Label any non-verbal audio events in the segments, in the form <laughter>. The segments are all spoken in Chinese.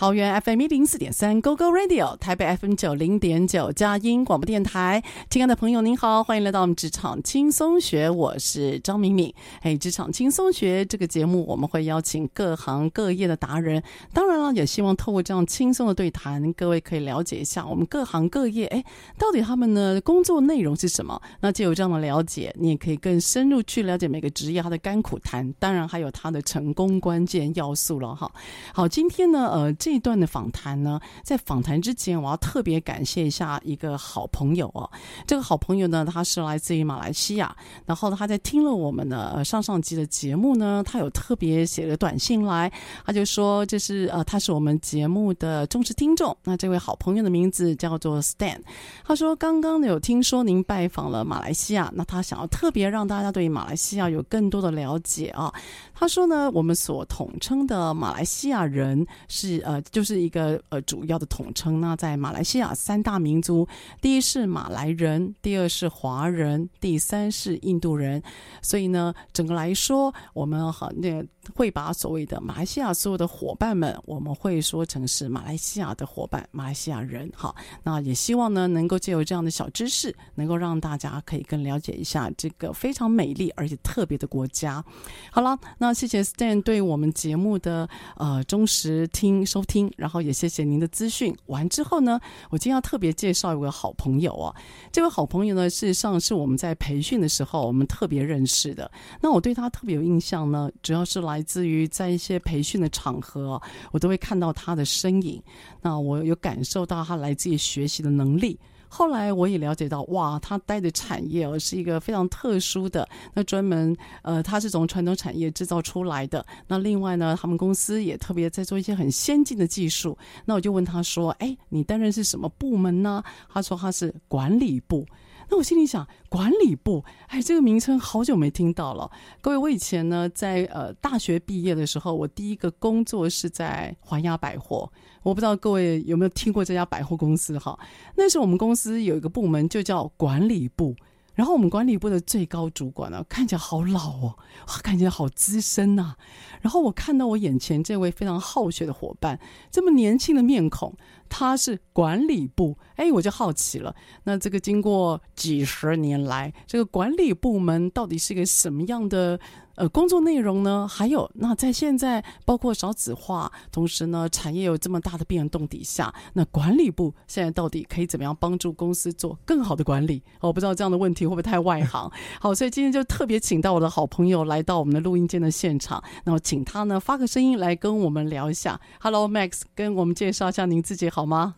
桃园 FM 一零四点三 GoGo Radio，台北 FM 九零点九佳音广播电台，亲爱的朋友您好，欢迎来到我们职场轻松学，我是张敏敏。哎，职场轻松学这个节目，我们会邀请各行各业的达人，当然了，也希望透过这样轻松的对谈，各位可以了解一下我们各行各业，哎，到底他们的工作内容是什么？那就有这样的了解，你也可以更深入去了解每个职业它的甘苦谈，当然还有它的成功关键要素了哈。好，今天呢，呃，这。这段的访谈呢，在访谈之前，我要特别感谢一下一个好朋友哦。这个好朋友呢，他是来自于马来西亚，然后他在听了我们的上上集的节目呢，他有特别写了短信来，他就说这是呃，他是我们节目的忠实听众。那这位好朋友的名字叫做 Stan，他说刚刚有听说您拜访了马来西亚，那他想要特别让大家对马来西亚有更多的了解啊。他说呢，我们所统称的马来西亚人是呃。就是一个呃主要的统称。那在马来西亚三大民族，第一是马来人，第二是华人，第三是印度人。所以呢，整个来说，我们和那。会把所谓的马来西亚所有的伙伴们，我们会说成是马来西亚的伙伴，马来西亚人。好，那也希望呢，能够借由这样的小知识，能够让大家可以更了解一下这个非常美丽而且特别的国家。好了，那谢谢 Stan 对我们节目的呃忠实听收听，然后也谢谢您的资讯。完之后呢，我今天要特别介绍一位好朋友啊，这位好朋友呢，事实上是我们在培训的时候我们特别认识的。那我对他特别有印象呢，主要是来。来自于在一些培训的场合，我都会看到他的身影。那我有感受到他来自于学习的能力。后来我也了解到，哇，他待的产业哦是一个非常特殊的。那专门呃，他是从传统产业制造出来的。那另外呢，他们公司也特别在做一些很先进的技术。那我就问他说：“哎，你担任是什么部门呢？”他说他是管理部。那我心里想，管理部，哎，这个名称好久没听到了。各位，我以前呢，在呃大学毕业的时候，我第一个工作是在环亚百货。我不知道各位有没有听过这家百货公司哈？那时候我们公司有一个部门就叫管理部。然后我们管理部的最高主管呢、看起来好老哦，看起来好资深呐、然后我看到我眼前这位非常好学的伙伴，这么年轻的面孔，他是管理部，哎，我就好奇了。那这个经过几十年来，这个管理部门到底是一个什么样的？呃，工作内容呢？还有，那在现在包括少子化，同时呢，产业有这么大的变动底下，那管理部现在到底可以怎么样帮助公司做更好的管理？我不知道这样的问题会不会太外行。<laughs> 好，所以今天就特别请到我的好朋友来到我们的录音间的现场，那么请他呢发个声音来跟我们聊一下。Hello，Max，跟我们介绍一下您自己好吗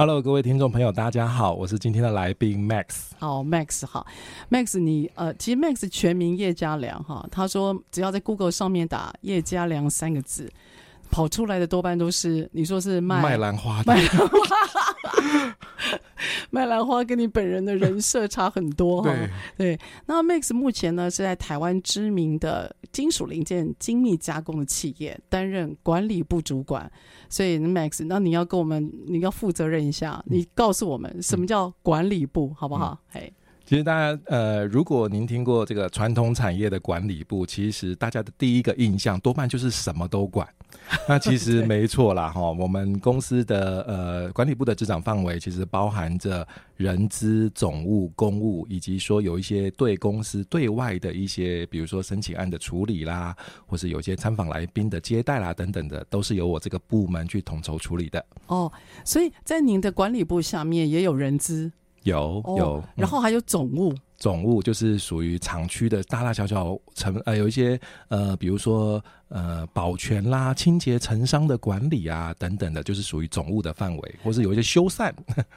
？Hello，各位听众朋友，大家好，我是今天的来宾 Max。好，Max，好，Max，你呃，其实 Max 全名叶家良哈，他说只要在 Google 上面打叶家良三个字，跑出来的多半都是你说是卖卖兰花的，卖兰花，<laughs> 卖兰花跟你本人的人设差很多哈。对，对，那 Max 目前呢是在台湾知名的金属零件精密加工的企业担任管理部主管。所以，Max，那你要跟我们，你要负责任一下，你告诉我们什么叫管理部，嗯、好不好？嘿、嗯，其实大家呃，如果您听过这个传统产业的管理部，其实大家的第一个印象多半就是什么都管。那其实没错啦，哈，我们公司的呃管理部的职掌范围其实包含着人资、总务、公务，以及说有一些对公司对外的一些，比如说申请案的处理啦，或是有些参访来宾的接待啦等等的，都是由我这个部门去统筹处理的。哦，所以在您的管理部下面也有人资。有有、哦，然后还有总务，嗯、总务就是属于厂区的大大小小成呃，有一些呃，比如说呃，保全啦、清洁、成商的管理啊等等的，就是属于总务的范围，或是有一些修缮，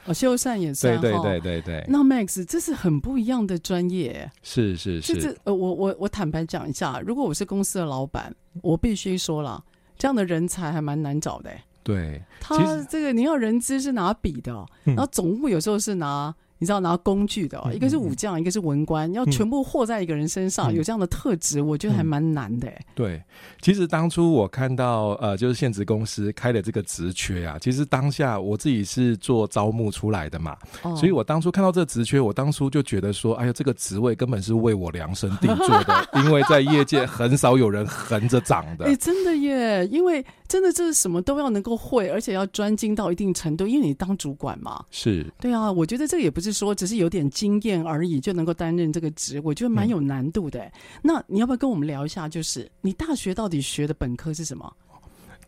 哦，修缮也算，对对对对对。那 Max，这是很不一样的专业，是是是。这呃，我我我坦白讲一下，如果我是公司的老板，我必须说了，这样的人才还蛮难找的。对，他这个你要人资是拿笔的，嗯，然后总务有时候是拿。你知道拿工具的，一个是武将，嗯、一个是文官，嗯，要全部和在一个人身上，嗯，有这样的特质，我觉得还蛮难的，嗯。对，其实当初我看到呃，就是现职公司开的这个职缺啊，其实当下我自己是做招募出来的嘛，哦，所以我当初看到这个职缺，我当初就觉得说，哎呀，这个职位根本是为我量身定做的，<laughs> 因为在业界很少有人横着长的。哎，欸，真的耶，因为真的就是什么都要能够会，而且要专精到一定程度，因为你当主管嘛。是。对啊，我觉得这个也不是。说只是有点经验而已，就能够担任这个职，我觉得蛮有难度的。嗯。那你要不要跟我们聊一下？就是你大学到底学的本科是什么？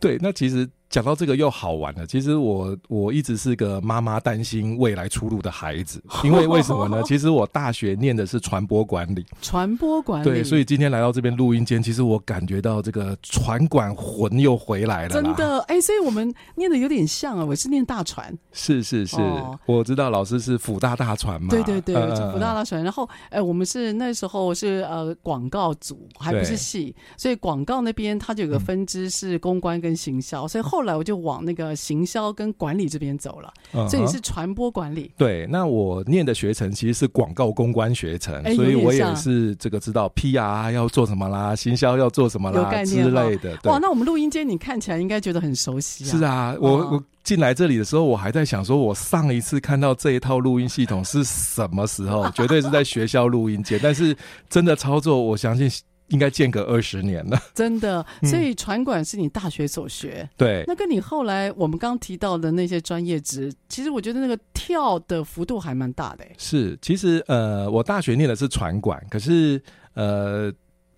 对，那其实。讲到这个又好玩了。其实我我一直是个妈妈担心未来出路的孩子，<laughs> 因为为什么呢？其实我大学念的是传播管理，传播管理。对，所以今天来到这边录音间，其实我感觉到这个传管魂又回来了。真的，哎、欸，所以我们念的有点像啊。我是念大传，是是是、哦，我知道老师是辅大大传嘛。对对对，辅、呃、大大传。然后，哎、欸，我们是那时候是呃广告组，还不是系，所以广告那边它就有个分支是公关跟行销，嗯、所以后。后来我就往那个行销跟管理这边走了，所以你是传播管理。对，那我念的学程其实是广告公关学程，所以我也是这个知道 PR 要做什么啦，行销要做什么啦之类的。哇，那我们录音间你看起来应该觉得很熟悉啊。是啊，我我进来这里的时候，我还在想说，我上一次看到这一套录音系统是什么时候？绝对是在学校录音间，但是真的操作，我相信。应该间隔二十年了，真的。所以传管是你大学所学，对、嗯。那跟你后来我们刚提到的那些专业职，其实我觉得那个跳的幅度还蛮大的。是，其实呃，我大学念的是传管，可是呃，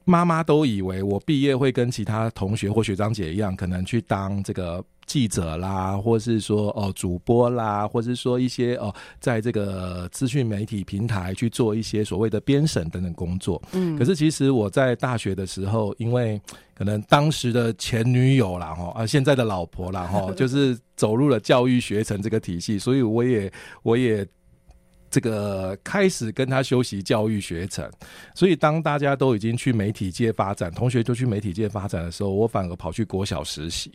妈妈都以为我毕业会跟其他同学或学长姐一样，可能去当这个。记者啦，或是说哦主播啦，或是说一些哦，在这个资讯媒体平台去做一些所谓的编审等等工作。嗯，可是其实我在大学的时候，因为可能当时的前女友啦哈，啊现在的老婆啦哈，<laughs> 就是走入了教育学程这个体系，所以我也我也这个开始跟他修习教育学程。所以当大家都已经去媒体界发展，同学就去媒体界发展的时候，我反而跑去国小实习。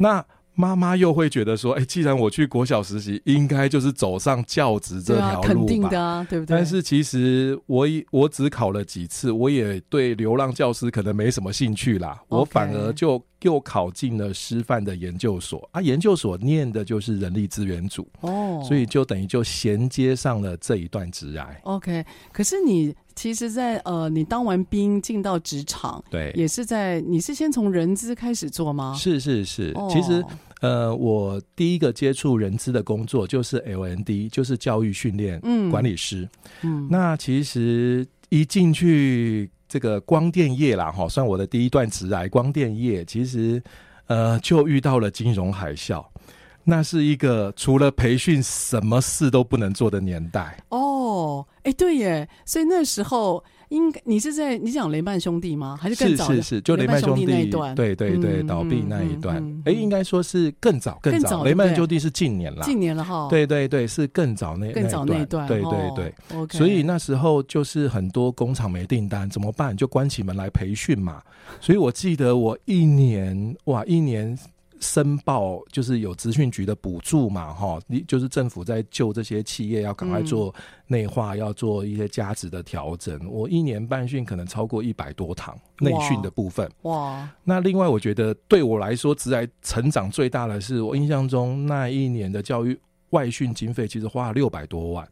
那妈妈又会觉得说：“哎、欸，既然我去国小实习，应该就是走上教职这条路吧？肯定的啊，对不对？”但是其实我我只考了几次，我也对流浪教师可能没什么兴趣啦。我反而就又考进了师范的研究所啊，研究所念的就是人力资源组哦，所以就等于就衔接上了这一段职涯。OK，可是你。其实在，在呃，你当完兵进到职场，对，也是在你是先从人资开始做吗？是是是，哦、其实呃，我第一个接触人资的工作就是 LND，就是教育训练管理师。嗯，嗯那其实一进去这个光电业啦，哈，算我的第一段职涯，光电业其实呃就遇到了金融海啸。那是一个除了培训什么事都不能做的年代哦，哎，对耶，所以那时候应该你是在你讲雷曼兄弟吗？还是更早？是是是，就雷曼兄弟那一段，对对对，倒闭那一段。哎，应该说是更早更早，雷曼兄弟是近年了，近年了哈。对对对，是更早那更早那一段，对对对。所以那时候就是很多工厂没订单，怎么办？就关起门来培训嘛。所以我记得我一年哇，一年。申报就是有资讯局的补助嘛，哈，你就是政府在救这些企业，要赶快做内化，嗯，要做一些价值的调整。我一年办训可能超过一百多堂内训的部分。哇！那另外，我觉得对我来说，职来成长最大的是我印象中那一年的教育外训经费其实花了六百多万，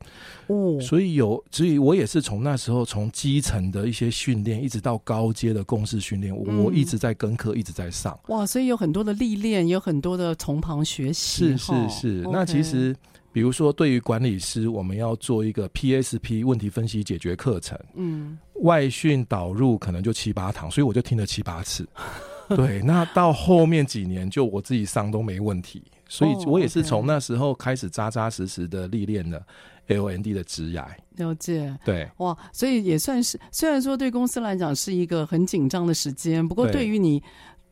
哦，所以有，所以我也是从那时候从基层的一些训练，一直到高阶的共识训练，我一直在跟课，一直在上。哇，所以有很多的历练，有很多的从旁学习。是是是，那其实比如说对于管理师，我们要做一个 PSP 问题分析解决课程，嗯，外训导入可能就七八堂，所以我就听了七八次。<laughs> 对，那到后面几年，就我自己上都没问题，所以我也是从那时候开始扎扎实实的历练了 LND 的职涯。了解，对，哇，所以也算是，虽然说对公司来讲是一个很紧张的时间，不过对于你。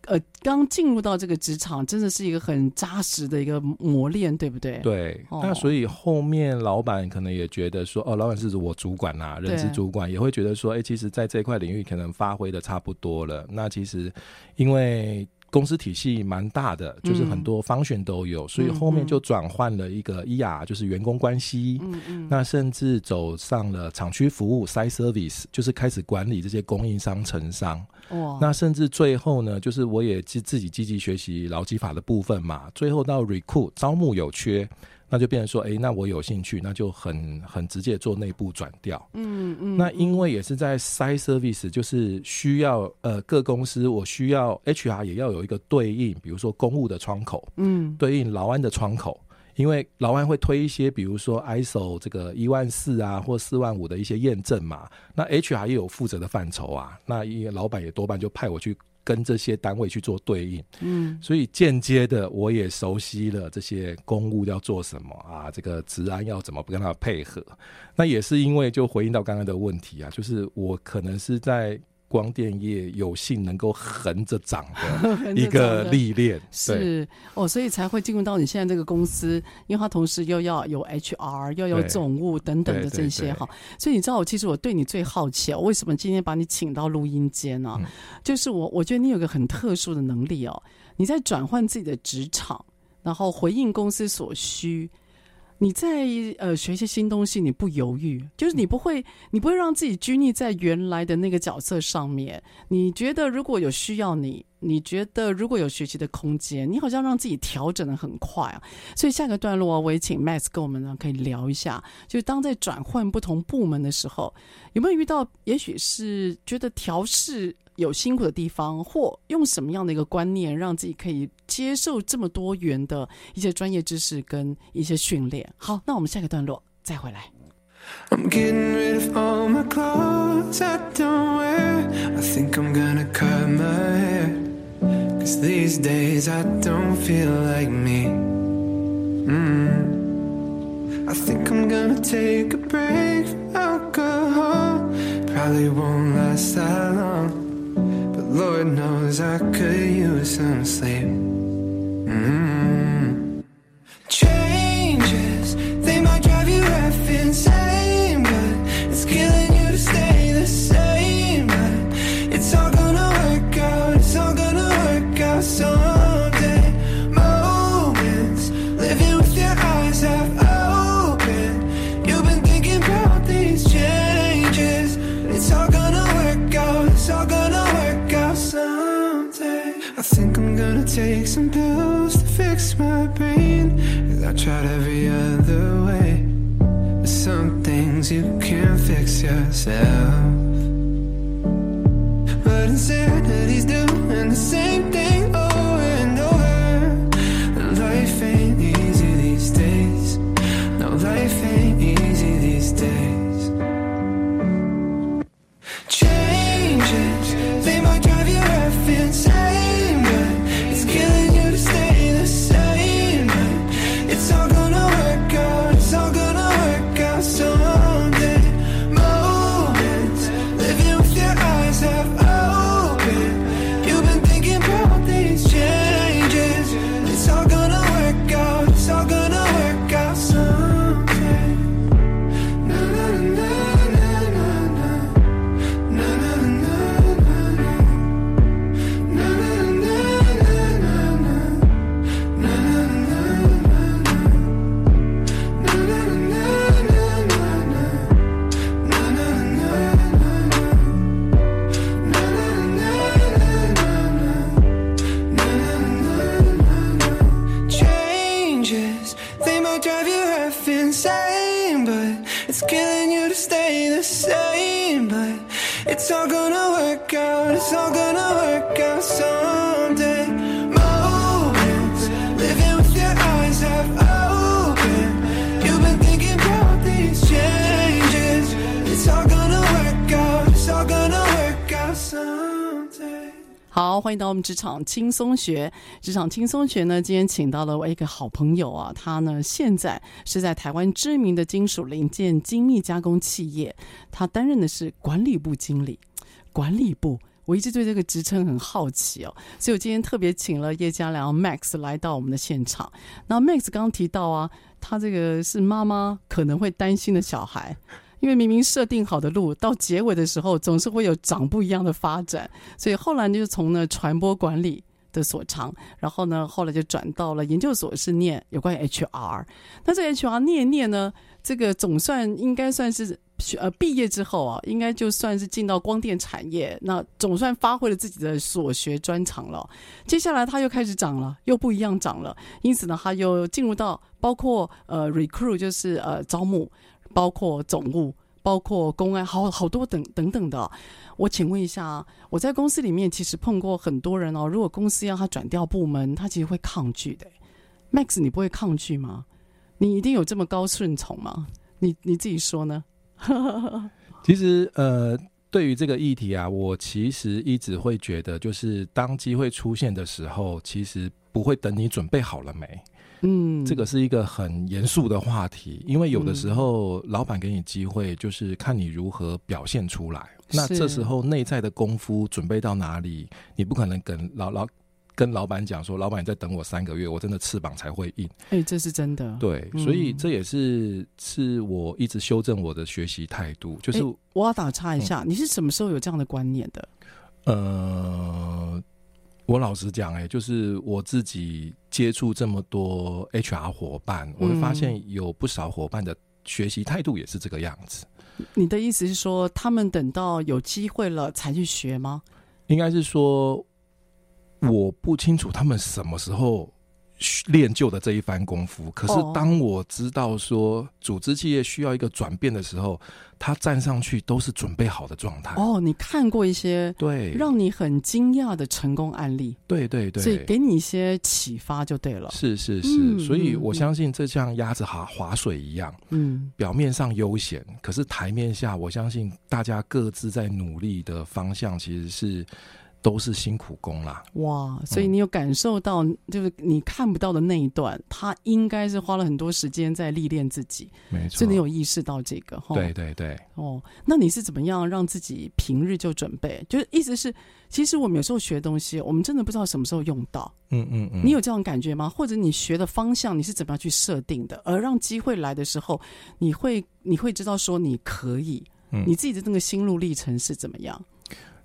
呃，刚进入到这个职场，真的是一个很扎实的一个磨练，对不对？对。哦、那所以后面老板可能也觉得说，哦，老板是我主管啊，人事主管也会觉得说，哎、欸，其实在这块领域可能发挥的差不多了。那其实因为。公司体系蛮大的，就是很多 function 都有，嗯、所以后面就转换了一个 ER，就是员工关系。嗯嗯。那甚至走上了厂区服务 site service，就是开始管理这些供应商、承商。哇。那甚至最后呢，就是我也自自己积极学习劳基法的部分嘛。最后到 recruit 招募有缺。那就变成说，哎、欸，那我有兴趣，那就很很直接做内部转调。嗯嗯。那因为也是在 site service，就是需要呃各公司，我需要 HR 也要有一个对应，比如说公务的窗口，嗯，对应劳安的窗口，因为劳安会推一些，比如说 ISO 这个一万四啊或四万五的一些验证嘛，那 HR 也有负责的范畴啊，那因为老板也多半就派我去。跟这些单位去做对应，嗯，所以间接的我也熟悉了这些公务要做什么啊，这个治安要怎么跟他配合。那也是因为就回应到刚刚的问题啊，就是我可能是在。光电业有幸能够横着长的 <laughs> 一个历练，是哦，所以才会进入到你现在这个公司，因为它同时又要有 HR，又有总务等等的这些哈。所以你知道，我其实我对你最好奇哦，为什么今天把你请到录音间呢？嗯、就是我我觉得你有个很特殊的能力哦，你在转换自己的职场，然后回应公司所需。你在呃学一些新东西，你不犹豫，就是你不会，你不会让自己拘泥在原来的那个角色上面。你觉得如果有需要你，你觉得如果有学习的空间，你好像让自己调整的很快啊。所以下个段落我也请 Max 跟我们呢可以聊一下，就是当在转换不同部门的时候，有没有遇到也许是觉得调试有辛苦的地方，或用什么样的一个观念，让自己可以接受这么多元的一些专业知识跟一些训练。好，那我们下个段落再回来。I'm getting rid of all my clothes I don't wear. I think I'm gonna cut my hair. Cause these days I don't feel like me. Mm. I think I'm gonna take a break from alcohol. Probably won't last that long. But Lord knows I could use some sleep. Mm-hmm. Changes, take some pills to fix my brain Cause I tried every other way But some things you can't fix yourself. But insanity's doing the same thing over and over. And Life ain't easy these days. No, life ain't easy these days. Changes, they might drive you half insane 到我们职场轻松学。职场轻松学呢，今天请到了我一个好朋友啊，他呢现在是在台湾知名的金属零件精密加工企业，他担任的是管理部经理。管理部，我一直对这个职称很好奇哦，所以我今天特别请了叶家良 Max 来到我们的现场。那 Max 刚刚提到啊，他这个是妈妈可能会担心的小孩。因为明明设定好的路，到结尾的时候总是会有长不一样的发展，所以后来就从呢传播管理的所长，然后呢后来就转到了研究所，是念有关于 HR。那这 HR 念念呢，这个总算应该算是呃毕业之后啊，应该就算是进到光电产业，那总算发挥了自己的所学专长了。接下来他又开始长了，又不一样长了，因此呢他又进入到包括呃 recruit 就是呃招募。包括总务，包括公安，好好多等等等的。我请问一下，我在公司里面其实碰过很多人哦。如果公司要他转调部门，他其实会抗拒的。Max，你不会抗拒吗？你一定有这么高顺从吗？你你自己说呢？<laughs> 其实呃，对于这个议题啊，我其实一直会觉得，就是当机会出现的时候，其实不会等你准备好了没。嗯，这个是一个很严肃的话题，因为有的时候老板给你机会，就是看你如何表现出来。那这时候内在的功夫准备到哪里，你不可能跟老老跟老板讲说，老板你再等我三个月，我真的翅膀才会硬。哎，这是真的。对，所以这也是是我一直修正我的学习态度。就是我要打岔一下，嗯，你是什么时候有这样的观念的？呃。我老实讲，哎，就是我自己接触这么多 HR 伙伴，我会发现有不少伙伴的学习态度也是这个样子。你的意思是说，他们等到有机会了才去学吗？应该是说，我不清楚他们什么时候。练就的这一番功夫，可是当我知道说组织企业需要一个转变的时候，他站上去都是准备好的状态。哦，你看过一些对让你很惊讶的成功案例，对对对，所以给你一些启发就对了。是是是，嗯，所以我相信这像鸭子划划水一样，嗯，表面上悠闲，可是台面下，我相信大家各自在努力的方向其实是。都是辛苦工啦，哇！所以你有感受到，就是你看不到的那一段，嗯、他应该是花了很多时间在历练自己，没错。所以你有意识到这个，对对对。哦，那你是怎么样让自己平日就准备？就是意思是，其实我们有时候学东西，我们真的不知道什么时候用到。嗯嗯嗯。你有这种感觉吗？或者你学的方向你是怎么样去设定的？而让机会来的时候，你会你会知道说你可以，嗯、你自己的那个心路历程是怎么样？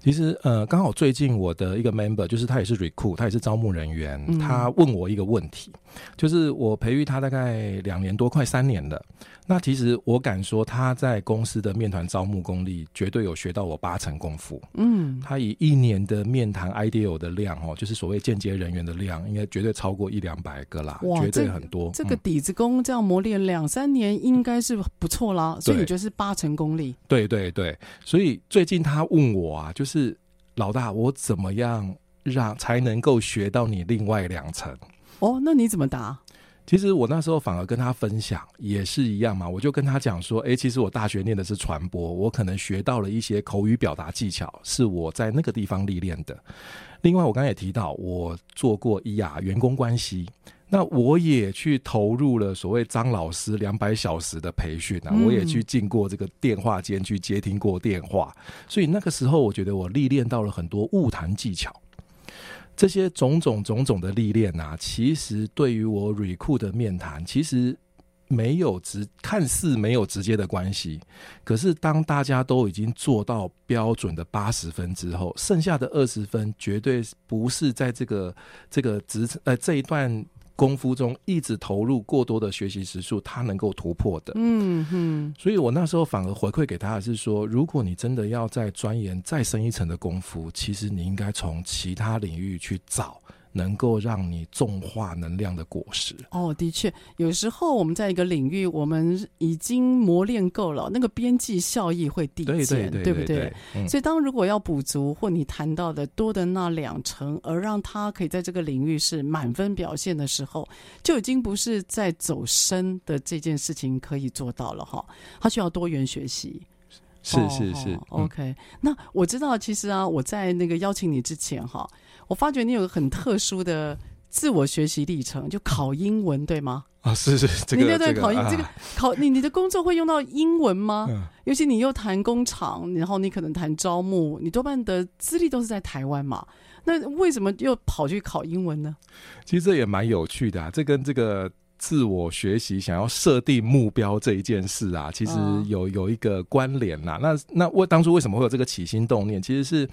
其实，呃，刚好最近我的一个 member，就是他也是 recruit，他也是招募人员，嗯，他问我一个问题，就是我培育他大概两年多，快三年了。那其实我敢说，他在公司的面谈招募功力绝对有学到我八成功夫。嗯，他以一年的面谈 ideal 的量哦，就是所谓间接人员的量，应该绝对超过一两百个啦，绝对很多。这，这个底子功这样磨练两三年，应该是不错啦。所以你觉得是八成功力？对对对。所以最近他问我啊，就是老大，我怎么样让才能够学到你另外两成？哦，那你怎么答？其实我那时候反而跟他分享也是一样嘛，我就跟他讲说，诶，其实我大学念的是传播，我可能学到了一些口语表达技巧，是我在那个地方历练的。另外，我刚才也提到，我做过伊雅员工关系，那我也去投入了所谓张老师两百小时的培训啊，我也去进过这个电话间去接听过电话，所以那个时候我觉得我历练到了很多物谈技巧。这些种种种种的历练啊，其实对于我 recruit 的面谈，其实没有直，看似没有直接的关系。可是当大家都已经做到标准的八十分之后，剩下的二十分绝对不是在这个这个职呃这一段。功夫中一直投入过多的学习时数，他能够突破的。嗯哼，所以我那时候反而回馈给他的是说，如果你真的要再钻研再深一层的功夫，其实你应该从其他领域去找能够让你种化能量的果实。哦，的确，有时候我们在一个领域，我们已经磨练够了，那个边际效益会递减，对不对？所以，当如果要补足或你谈到的多的那两成，而让他可以在这个领域是满分表现的时候，就已经不是在走深的这件事情可以做到了哈。他需要多元学习。是是是、哦、，OK、嗯。那我知道，其实啊，我在那个邀请你之前哈，我发觉你有个很特殊的自我学习历程，就考英文，对吗？啊，是是，这个、你对对，这个、考英、啊、这个考你你的工作会用到英文吗？嗯、尤其你又谈工厂，然后你可能谈招募，你多半的资历都是在台湾嘛，那为什么又跑去考英文呢？其实这也蛮有趣的啊，这跟这个。自我学习，想要设定目标这一件事啊，其实有有一个关联呐。那那我当初为什么会有这个起心动念？其实是，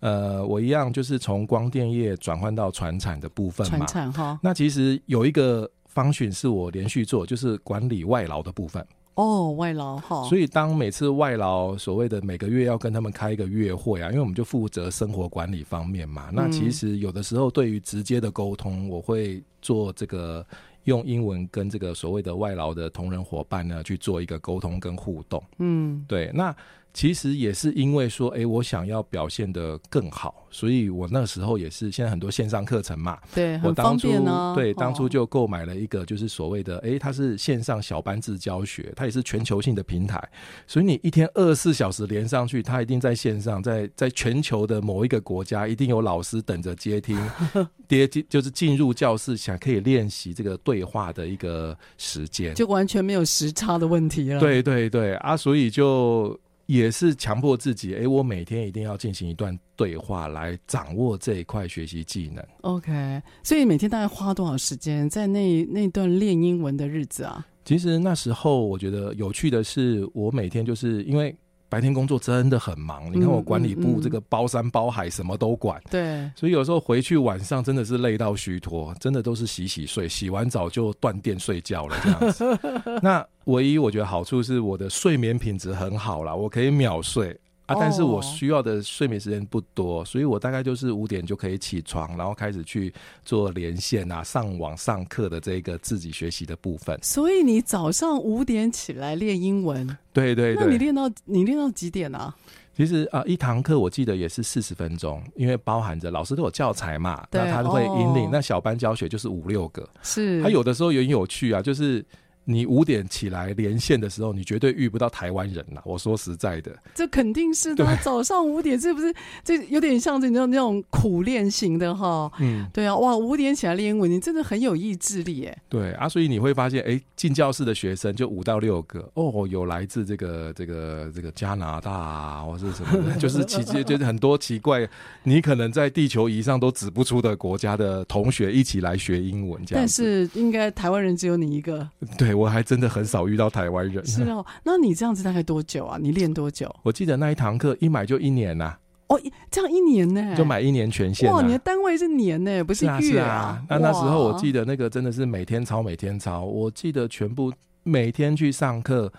呃，我一样就是从光电业转换到传产的部分嘛。传产哈。那其实有一个方寻是我连续做，就是管理外劳的部分。哦，外劳哈。所以当每次外劳所谓的每个月要跟他们开一个月会啊，因为我们就负责生活管理方面嘛。那其实有的时候对于直接的沟通，我会做这个。用英文跟这个所谓的外劳的同仁伙伴呢，去做一个沟通跟互动。嗯，对，那。其实也是因为说，哎，我想要表现的更好，所以我那时候也是现在很多线上课程嘛，对，我当初很方便啊，对，当初就购买了一个就是所谓的，哎，它是线上小班制教学，它也是全球性的平台，所以你一天二十四小时连上去，它一定在线上，在在全球的某一个国家，一定有老师等着接听，<laughs> 接就是进入教室想可以练习这个对话的一个时间，就完全没有时差的问题了。对对对啊，所以就。也是强迫自己，哎、欸，我每天一定要进行一段对话来掌握这一块学习技能。OK，所以每天大概花多少时间在那那段练英文的日子啊？其实那时候我觉得有趣的是，我每天就是因为。白天工作真的很忙，你看我管理部这个包山包海什么都管，对、所以有时候回去晚上真的是累到虚脱，真的都是洗洗睡，洗完澡就断电睡觉了这样子。<laughs> 那唯一我觉得好处是我的睡眠品质很好啦，我可以秒睡。啊，但是我需要的睡眠时间不多，所以我大概就是五点就可以起床，然后开始去做连线啊、上网上课的这个自己学习的部分。所以你早上五点起来练英文？对对对。那你练到你练到几点啊？其实啊，一堂课我记得也是四十分钟，因为包含着老师都有教材嘛，那他都会引领。哦、那小班教学就是五六个，是。他有的时候也很有趣啊，就是。你五点起来连线的时候，你绝对遇不到台湾人呐！我说实在的，这肯定是的。早上五点是不是？这有点像这种那种苦练型的哈。嗯，对啊，哇，五点起来练英文，你真的很有意志力耶。对啊，所以你会发现，哎，进教室的学生就五到六个哦，有来自这个这个这个加拿大啊，或是什么的，<laughs> 就是奇就是很多奇怪，你可能在地球仪上都指不出的国家的同学一起来学英文，这样。但是应该台湾人只有你一个。对。我还真的很少遇到台湾人。是哦，<laughs> 那你这样子大概多久啊？你练多久？我记得那一堂课一买就一年呐、啊。哦，这样一年呢？就买一年全线、啊。哇，你的单位是年呢，不是月啊？是啊，是啊。那那时候我记得那个真的是每天抄，每天抄。我记得全部每天去上课，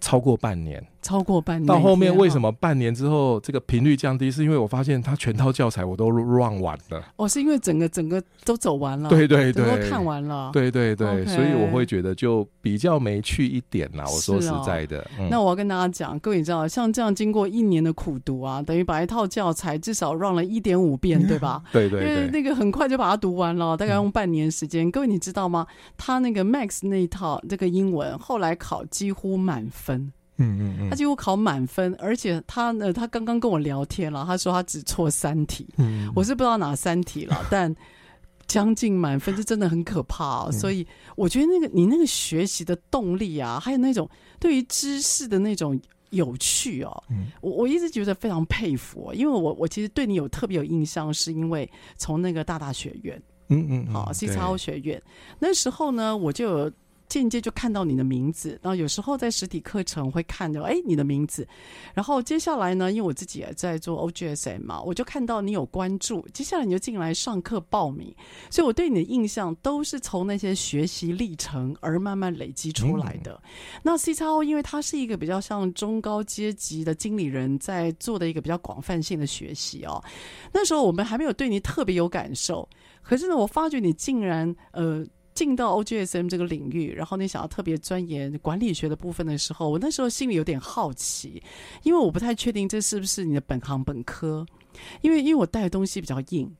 超过半年。超过半年，到后面为什么半年之后这个频率降低？是因为我发现他全套教材我都 run 完了。哦，是因为整个整个都走完了，对对对，都看完了，对对对所以我会觉得就比较没趣一点啦。我说实在的，哦嗯、那我要跟大家讲，各位你知道，像这样经过一年的苦读啊，等于把一套教材至少 run 了一点五遍，对吧？<laughs> 对对对，因为那个很快就把它读完了，大概用半年时间。嗯、各位你知道吗？他那个 Max 那一套这个英文后来考几乎满分。嗯嗯嗯，他几乎考满分，而且他呢，他刚刚跟我聊天了，他说他只错三题，嗯，我是不知道哪三题了，<laughs> 但将近满分，这真的很可怕哦。所以我觉得那个你那个学习的动力啊，还有那种对于知识的那种有趣哦，我我一直觉得非常佩服，因为我我其实对你有特别有印象，是因为从那个大大学院，嗯嗯，好，C X O 学院。那时候呢，我就有。间接就看到你的名字。然后有时候在实体课程会看到，哎，你的名字。然后接下来呢，因为我自己也在做 OGSM 嘛，我就看到你有关注。接下来你就进来上课报名，所以我对你的印象都是从那些学习历程而慢慢累积出来的。嗯、那 C 叉 O 因为它是一个比较像中高阶级的经理人在做的一个比较广泛性的学习哦。那时候我们还没有对你特别有感受，可是呢，我发觉你竟然呃。进到 OGSM 这个领域，然后你想要特别钻研管理学的部分的时候，我那时候心里有点好奇，因为我不太确定这是不是你的本行本科，因为因为我带的东西比较硬，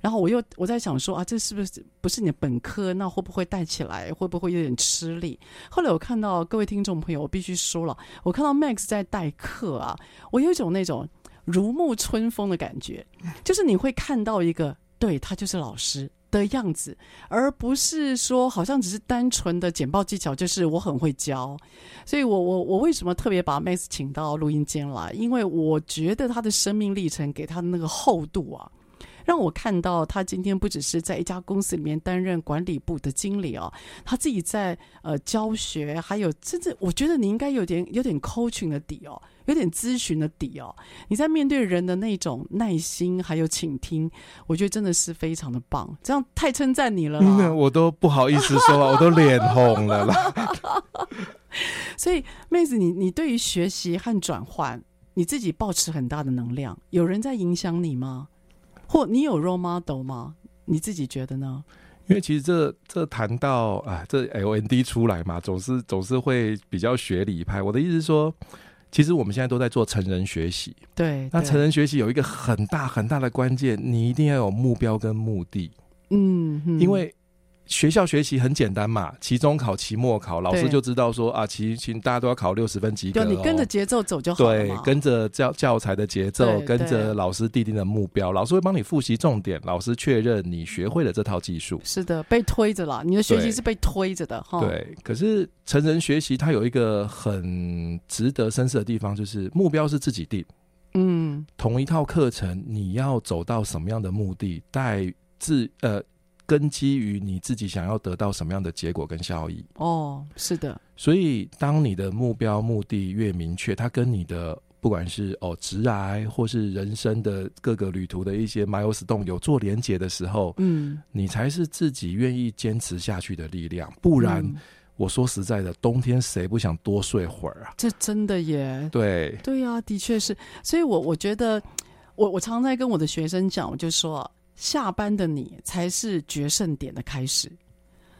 然后我又我在想说啊，这是不是不是你的本科？那会不会带起来会不会有点吃力？后来我看到各位听众朋友，我必须说了，我看到 Max 在代课啊，我有一种那种如沐春风的感觉，就是你会看到一个，对，他就是老师。的样子，而不是说好像只是单纯的简报技巧，就是我很会教。所以我我我为什么特别把 Max 请到录音间来？因为我觉得他的生命历程给他的那个厚度啊，让我看到他今天不只是在一家公司里面担任管理部的经理哦，他自己在呃教学，还有甚至我觉得你应该有点有点 coaching 的底哦。有点咨询的底哦，你在面对人的那种耐心还有倾听，我觉得真的是非常的棒。这样太称赞你了，嗯，我都不好意思说话，<laughs> 我都脸红了啦。所以，妹子，你你对于学习和转换，你自己抱持很大的能量，有人在影响你吗？或你有 role model 吗？你自己觉得呢？因为其实这这谈到啊，这 LND 出来嘛，总是总是会比较学理派。我的意思是说。其实我们现在都在做成人学习，对。那成人学习有一个很大很大的关键，你一定要有目标跟目的，嗯，嗯，因为。学校学习很简单嘛，期中考、期末考，老师就知道说啊，期期大家都要考六十分及格，哦。你跟着节奏走就好了。对，跟着教教材的节奏，跟着老师订定的目标，老师会帮你复习重点，老师确认你学会了这套技术。是的，被推着了，你的学习是被推着的哈。对，可是成人学习它有一个很值得深思的地方，就是目标是自己定。嗯，同一套课程，你要走到什么样的目的，带自呃。根基于你自己想要得到什么样的结果跟效益哦，是的。所以当你的目标目的越明确，它跟你的不管是哦直癌或是人生的各个旅途的一些 milestone 有做连结的时候，嗯，你才是自己愿意坚持下去的力量。不然，嗯、我说实在的，冬天谁不想多睡会儿啊？这真的耶。对对呀、啊，的确是。所以我我觉得，我我常在跟我的学生讲，我就说。下班的你才是决胜点的开始，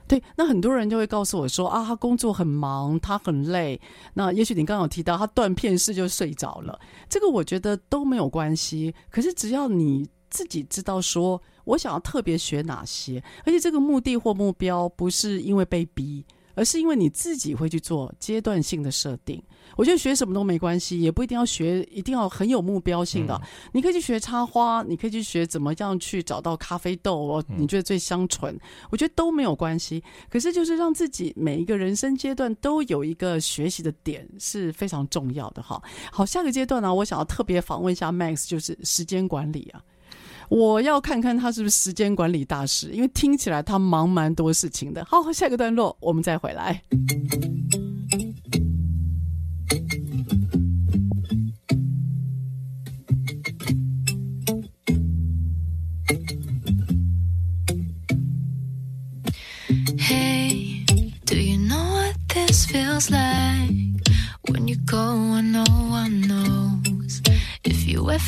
对。那很多人就会告诉我说啊，他工作很忙，他很累。那也许你刚刚有提到他断片式就睡着了，这个我觉得都没有关系。可是只要你自己知道说，我想要特别学哪些，而且这个目的或目标不是因为被逼。而是因为你自己会去做阶段性的设定，我觉得学什么都没关系，也不一定要学，一定要很有目标性的。嗯、你可以去学插花，你可以去学怎么样去找到咖啡豆，你觉得最香醇，嗯、我觉得都没有关系。可是就是让自己每一个人生阶段都有一个学习的点是非常重要的哈。好，下个阶段呢，我想要特别访问一下 Max，就是时间管理啊。我要看看他是不是时间管理大师，因为听起来他忙蛮多事情的。好，下个段落我们再回来。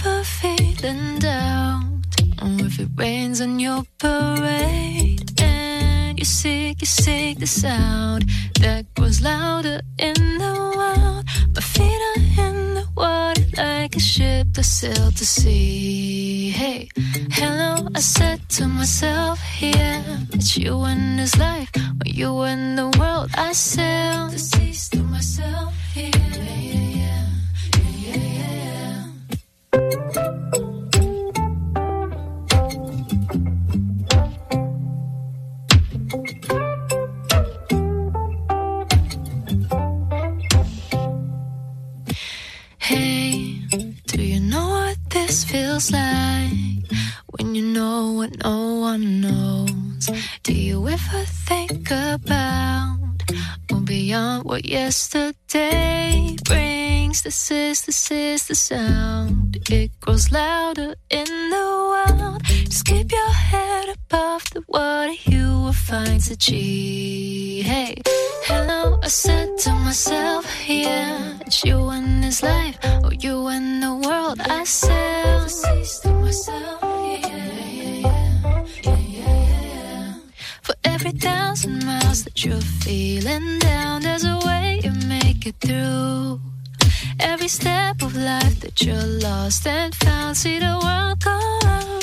If you ever feeling down. Oh, if it rains on your parade and you're sick, you're sick, the sound that grows louder in the wild. My feet are in the water like a ship that sailed to sea. Hey, hello, I said to myself, yeah, it's you and this life, or you and the world. I sail the seas to myself, yeah, yeah, yeah, yeah, yeah. yeah. What this feels like when you know what no one knows. Do you ever think about beyond what yesterday brings. This is, this is the sound. It grows louder in the wild. Just keep your head above the water, you will find the G. Hey, hello, I said to myself, yeah, it's you and this life, or you and the world. I said to myself, yeah, every thousand miles that you're feeling down, there's a way you make it through. Every step of life that you're lost and found, see the world round,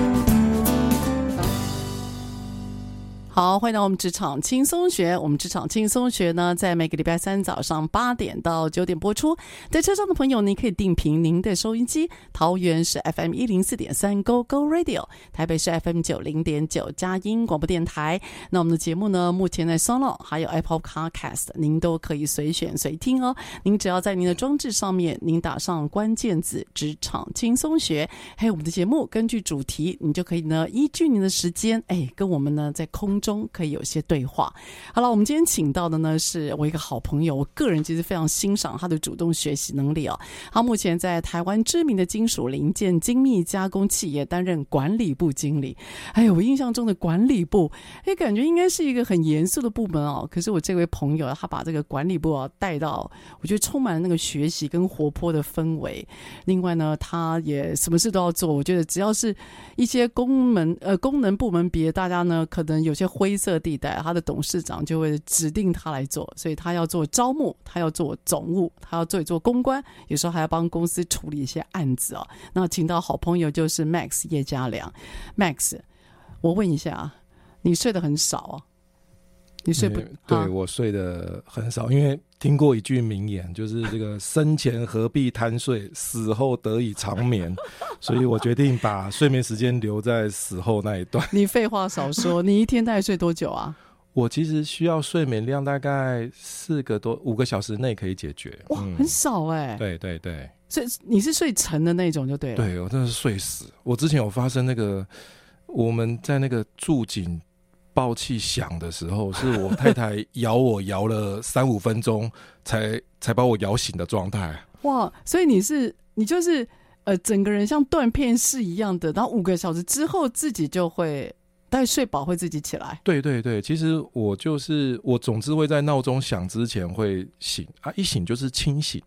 好，欢迎到我们职场轻松学。我们职场轻松学呢，在每个礼拜三早上八点到九点播出。在车上的朋友，您可以定频您的收音机。桃园是 FM 一零四点三 Go Go Radio，台北是 FM 九零点九佳音广播电台。那我们的节目呢，目前在 SONO 还有 Apple Podcast，您都可以随选随听哦。您只要在您的装置上面，您打上关键字“职场轻松学”，还有我们的节目，根据主题，你就可以呢，依据您的时间，哎，跟我们呢在空中中可以有些对话。好了，我们今天请到的呢是我一个好朋友，我个人其实非常欣赏他的主动学习能力哦。他目前在台湾知名的金属零件精密加工企业担任管理部经理。哎，我印象中的管理部，哎，感觉应该是一个很严肃的部门哦。可是我这位朋友，他把这个管理部啊带到，我觉得充满了那个学习跟活泼的氛围。另外呢，他也什么事都要做。我觉得只要是一些功能呃功能部门别，大家呢可能有些灰色地带，他的董事长就会指定他来做，所以他要做招募，他要做总务，他要做一做公关，有时候还要帮公司处理一些案子哦。那请到好朋友就是 Max 叶家良，Max，我问一下啊，你睡得很少哦？你睡不？对、我睡得很少，因为听过一句名言，就是这个生前何必贪睡，<laughs> 死后得以长眠，所以我决定把睡眠时间留在死后那一段。你废话少说，你一天大概睡多久啊？<laughs> 我其实需要睡眠量大概四个多五个小时内可以解决。哇，嗯、很少哎、欸。对对对，所以你是睡沉的那种就对了。对，我真的是睡死。我之前有发生那个我们在那个住警。爆气响的时候，是我太太摇我摇了三五分钟，才才把我摇醒的状态。哇！所以你是你就是呃，整个人像断片式一样的，然后五个小时之后自己就会，但睡饱会自己起来。对对对，其实我就是我，总之会在闹钟响之前会醒啊，一醒就是清醒。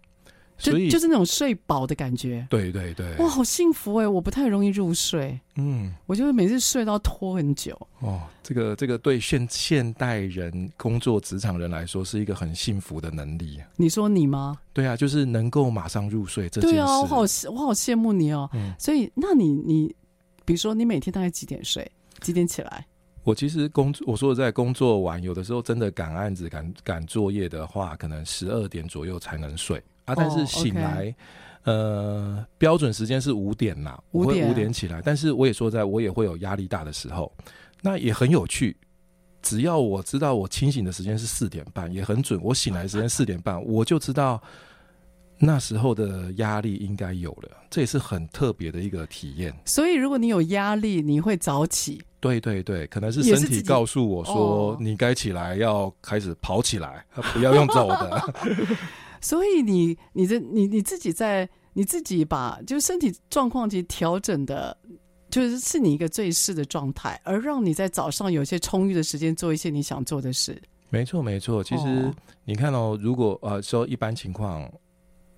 所以就，就是那种睡饱的感觉，对对对，哇，好幸福哎！我不太容易入睡，嗯，我就是每次睡到拖很久。哦，这个这个对现现代人工作职场人来说是一个很幸福的能力。你说你吗？对啊，就是能够马上入睡这件事。对啊，我好我好羡慕你哦。嗯，所以那你你比如说你每天大概几点睡？几点起来？我其实工作，我说在工作完，有的时候真的赶案子、赶赶作业的话，可能十二点左右才能睡。啊，但是醒来，oh, okay. 呃，标准时间是五点呐，我会五点起来。但是我也说，在我也会有压力大的时候，那也很有趣。只要我知道我清醒的时间是四点半，也很准。我醒来时间四点半，我就知道那时候的压力应该有了。这也是很特别的一个体验。所以，如果你有压力，你会早起。对对对，可能是身体告诉我说，你该起来，要开始跑起来，不要用走的。<laughs> 所以你你这你你自己在你自己把就是身体状况其实调整的，就是是你一个最适的状态，而让你在早上有一些充裕的时间做一些你想做的事。没错，没错。其实你看哦，如果呃说一般情况。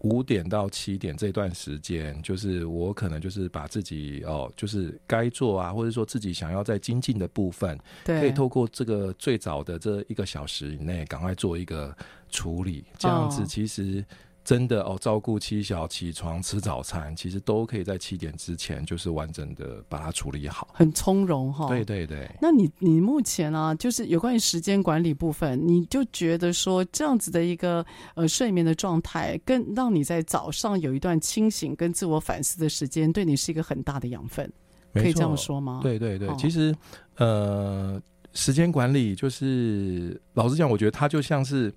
五点到七点这段时间，就是我可能就是把自己哦，就是该做啊，或者说自己想要在精进的部分，对，可以透过这个最早的这一个小时以内，赶快做一个处理，这样子其实。真的哦，照顾妻小起床吃早餐，其实都可以在七点之前，就是完整的把它处理好，很从容哈。对对对。那你你目前啊，就是有关于时间管理部分，你就觉得说这样子的一个呃睡眠的状态，跟让你在早上有一段清醒跟自我反思的时间，对你是一个很大的养分，可以这样说吗？对对对，其实呃，时间管理就是老实讲，我觉得它就像是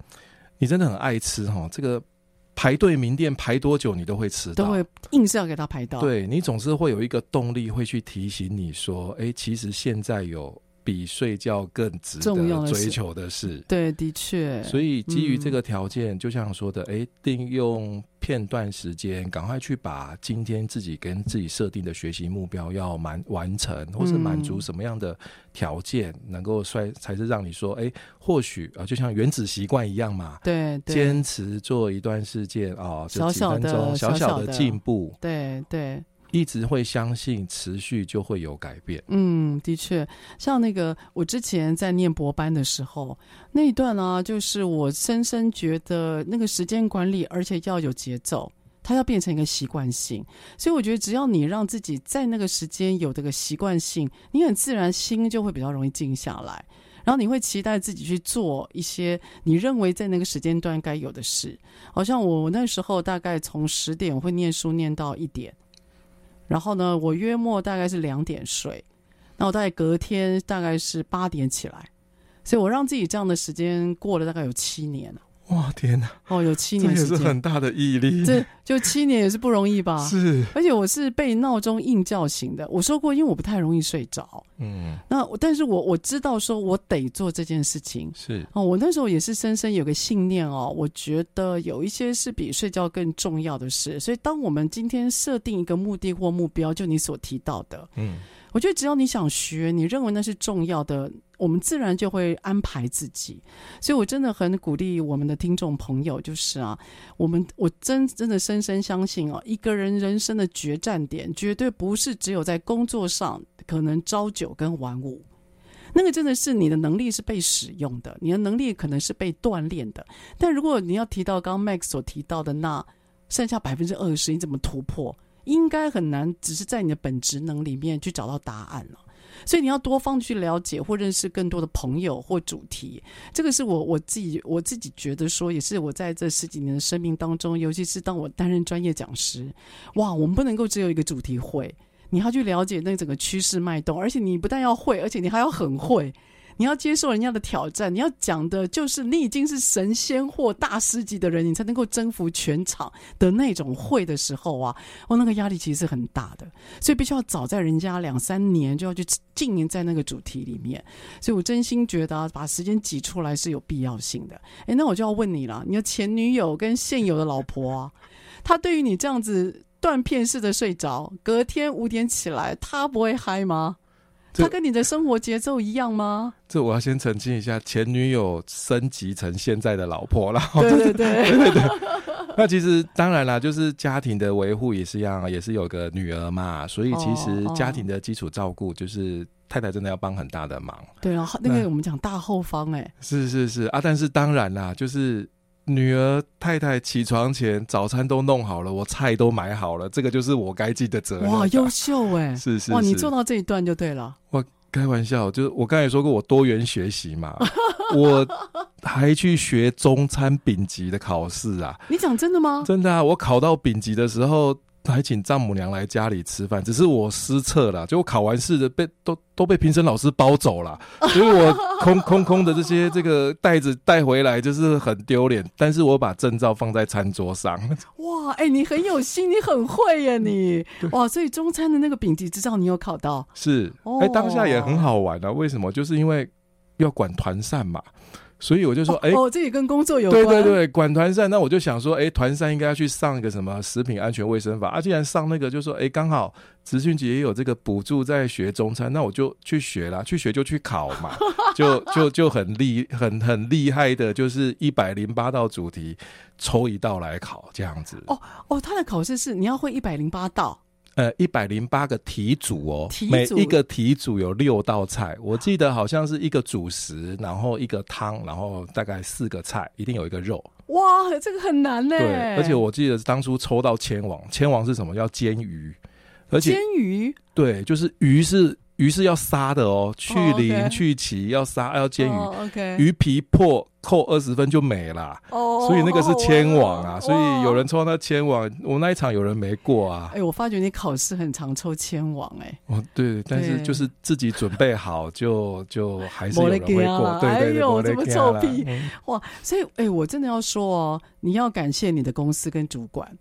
你真的很爱吃哈，这个。排队名店排多久你都会迟到，都会硬是要给他排到。对，你总是会有一个动力，会去提醒你说：“哎、欸，其实现在有。”比睡觉更值得追求的是，是对，的确。所以基于这个条件，嗯、就像说的，哎、欸，定用片段时间，赶快去把今天自己跟自己设定的学习目标要满完成，或是满足什么样的条件，能够衰才是让你说，哎、欸，或许啊，就像原子习惯一样嘛，对，坚持做一段时间啊，这几分钟小小的。进步，对对。一直会相信，持续就会有改变。嗯，的确，像那个我之前在念博班的时候，那一段呢、就是我深深觉得那个时间管理，而且要有节奏，它要变成一个习惯性。所以我觉得，只要你让自己在那个时间有这个习惯性，你很自然心就会比较容易静下来，然后你会期待自己去做一些你认为在那个时间段该有的事。好像我那时候大概从十点我会念书念到一点。然后呢，我约莫大概是两点睡，那我大概隔天大概是八点起来，所以我让自己这样的时间过了大概有七年了。哇，天哪！哦，有七年这也是很大的毅力。这就七年也是不容易吧？<laughs> 是。而且我是被闹钟硬叫醒的。我说过，因为我不太容易睡着。嗯。那但是我我知道说我得做这件事情。是。哦，我那时候也是深深有个信念哦，我觉得有一些是比睡觉更重要的事。所以，当我们今天设定一个目的或目标，就你所提到的，嗯。我觉得只要你想学，你认为那是重要的，我们自然就会安排自己。所以我真的很鼓励我们的听众朋友，就是啊，我们我真真的深深相信啊，一个人人生的决战点绝对不是只有在工作上，可能朝九跟晚五，那个真的是你的能力是被使用的，你的能力可能是被锻炼的。但如果你要提到刚刚 Max 所提到的那剩下百分之二十，你怎么突破？应该很难，只是在你的本职能里面去找到答案了。所以你要多方去了解或认识更多的朋友或主题。这个是我我自己我自己觉得说，也是我在这十几年的生命当中，尤其是当我担任专业讲师，哇，我们不能够只有一个主题会，你要去了解那整个趋势脉动，而且你不但要会，而且你还要很会。你要接受人家的挑战，你要讲的就是你已经是神仙或大师级的人，你才能够征服全场的那种会的时候啊，哦，那个压力其实是很大的，所以必须要早在人家两三年就要去经营在那个主题里面。所以我真心觉得啊，把时间挤出来是有必要性的。诶，那我就要问你了，你的前女友跟现有的老婆啊，她对于你这样子断片式的睡着，隔天五点起来，她不会嗨吗？他跟你的生活节奏一样吗？这我要先澄清一下，前女友升级成现在的老婆了。对对对 <laughs> 对对对。那其实当然啦，就是家庭的维护也是一样，也是有个女儿嘛，所以其实家庭的基础照顾，就是太太真的要帮很大的忙。对啊，那个我们讲大后方哎、欸。是是是啊，但是当然啦，就是。女儿太太起床前早餐都弄好了，我菜都买好了，这个就是我该尽的责任。哇，优秀哎！是是，是哇，你做到这一段就对了。我开玩笑，就是我刚才说过我多元学习嘛，<laughs> 我还去学中餐丙级的考试啊。你讲真的吗？真的啊，我考到丙级的时候。还请丈母娘来家里吃饭，只是我失策了，就我考完试的被都都被评审老师包走了，所以我空空空的这些这个袋子带回来就是很丢脸。但是我把证照放在餐桌上。<laughs> 哇，哎、欸，你很有心，你很会呀，你哇，所以中餐的那个丙级执照你有考到？是，哎、欸，当下也很好玩啊。为什么？就是因为要管团膳嘛。所以我就说，哎、哦，哦，这也跟工作有关。对对对，管团膳，那我就想说，哎，团膳应该要去上一个什么食品安全卫生法啊？既然上那个，就说，哎，刚好职训局也有这个补助在学中餐，那我就去学啦，去学就去考嘛，<laughs> 就就就很厉很很厉害的，就是一百零八道主题抽一道来考这样子。哦哦，他的考试是你要会一百零八道。呃，一百零八个题组哦，每一个题组有六道菜，我记得好像是一个主食，然后一个汤，然后大概四个菜，一定有一个肉。哇，这个很难呢。对，而且我记得当初抽到千王，千王是什么？要煎鱼，而且煎鱼，对，就是鱼是。鱼是要杀的哦，去鳞、oh, okay. 去鳍要杀，要煎鱼。Oh, okay. 鱼皮破扣二十分就没了，oh, 所以那个是签网啊。Oh, 所以有人抽到那签王，我那一场有人没过啊。哎、欸，我发觉你考试很常抽签王哎、欸。哦，对，但是就是自己准备好就就还是有人会过。对对对，哎呦，这么臭屁、嗯、哇！所以哎、欸，我真的要说哦，你要感谢你的公司跟主管。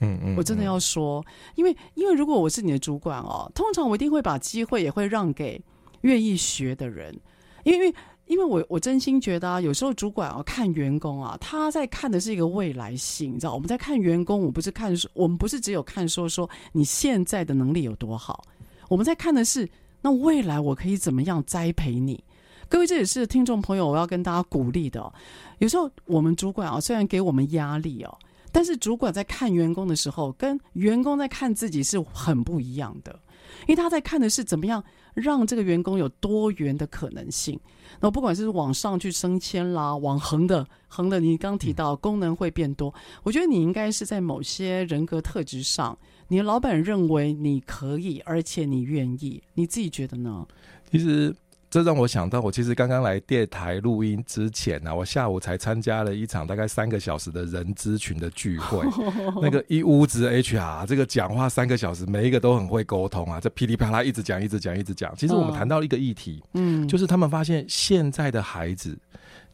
嗯嗯，我真的要说，因为因为如果我是你的主管哦，通常我一定会把机会也会让给愿意学的人，因为因为我我真心觉得啊，有时候主管啊看员工啊，他在看的是一个未来性，你知道，我们在看员工，我不是看说，我们不是只有看说说你现在的能力有多好，我们在看的是那未来我可以怎么样栽培你。各位，这也是听众朋友，我要跟大家鼓励的哦。有时候我们主管啊，虽然给我们压力哦。但是主管在看员工的时候，跟员工在看自己是很不一样的，因为他在看的是怎么样让这个员工有多元的可能性。那不管是往上去升迁啦，往横的横的，你刚提到功能会变多，我觉得你应该是在某些人格特质上，你的老板认为你可以，而且你愿意，你自己觉得呢？其实。这让我想到，我其实刚刚来电台录音之前呢、啊，我下午才参加了一场大概三个小时的人资群的聚会。<laughs> 那个一屋子 HR，这个讲话三个小时，每一个都很会沟通啊，这噼里啪啦一直讲，一直讲，一直讲。其实我们谈到一个议题，嗯，就是他们发现现在的孩子。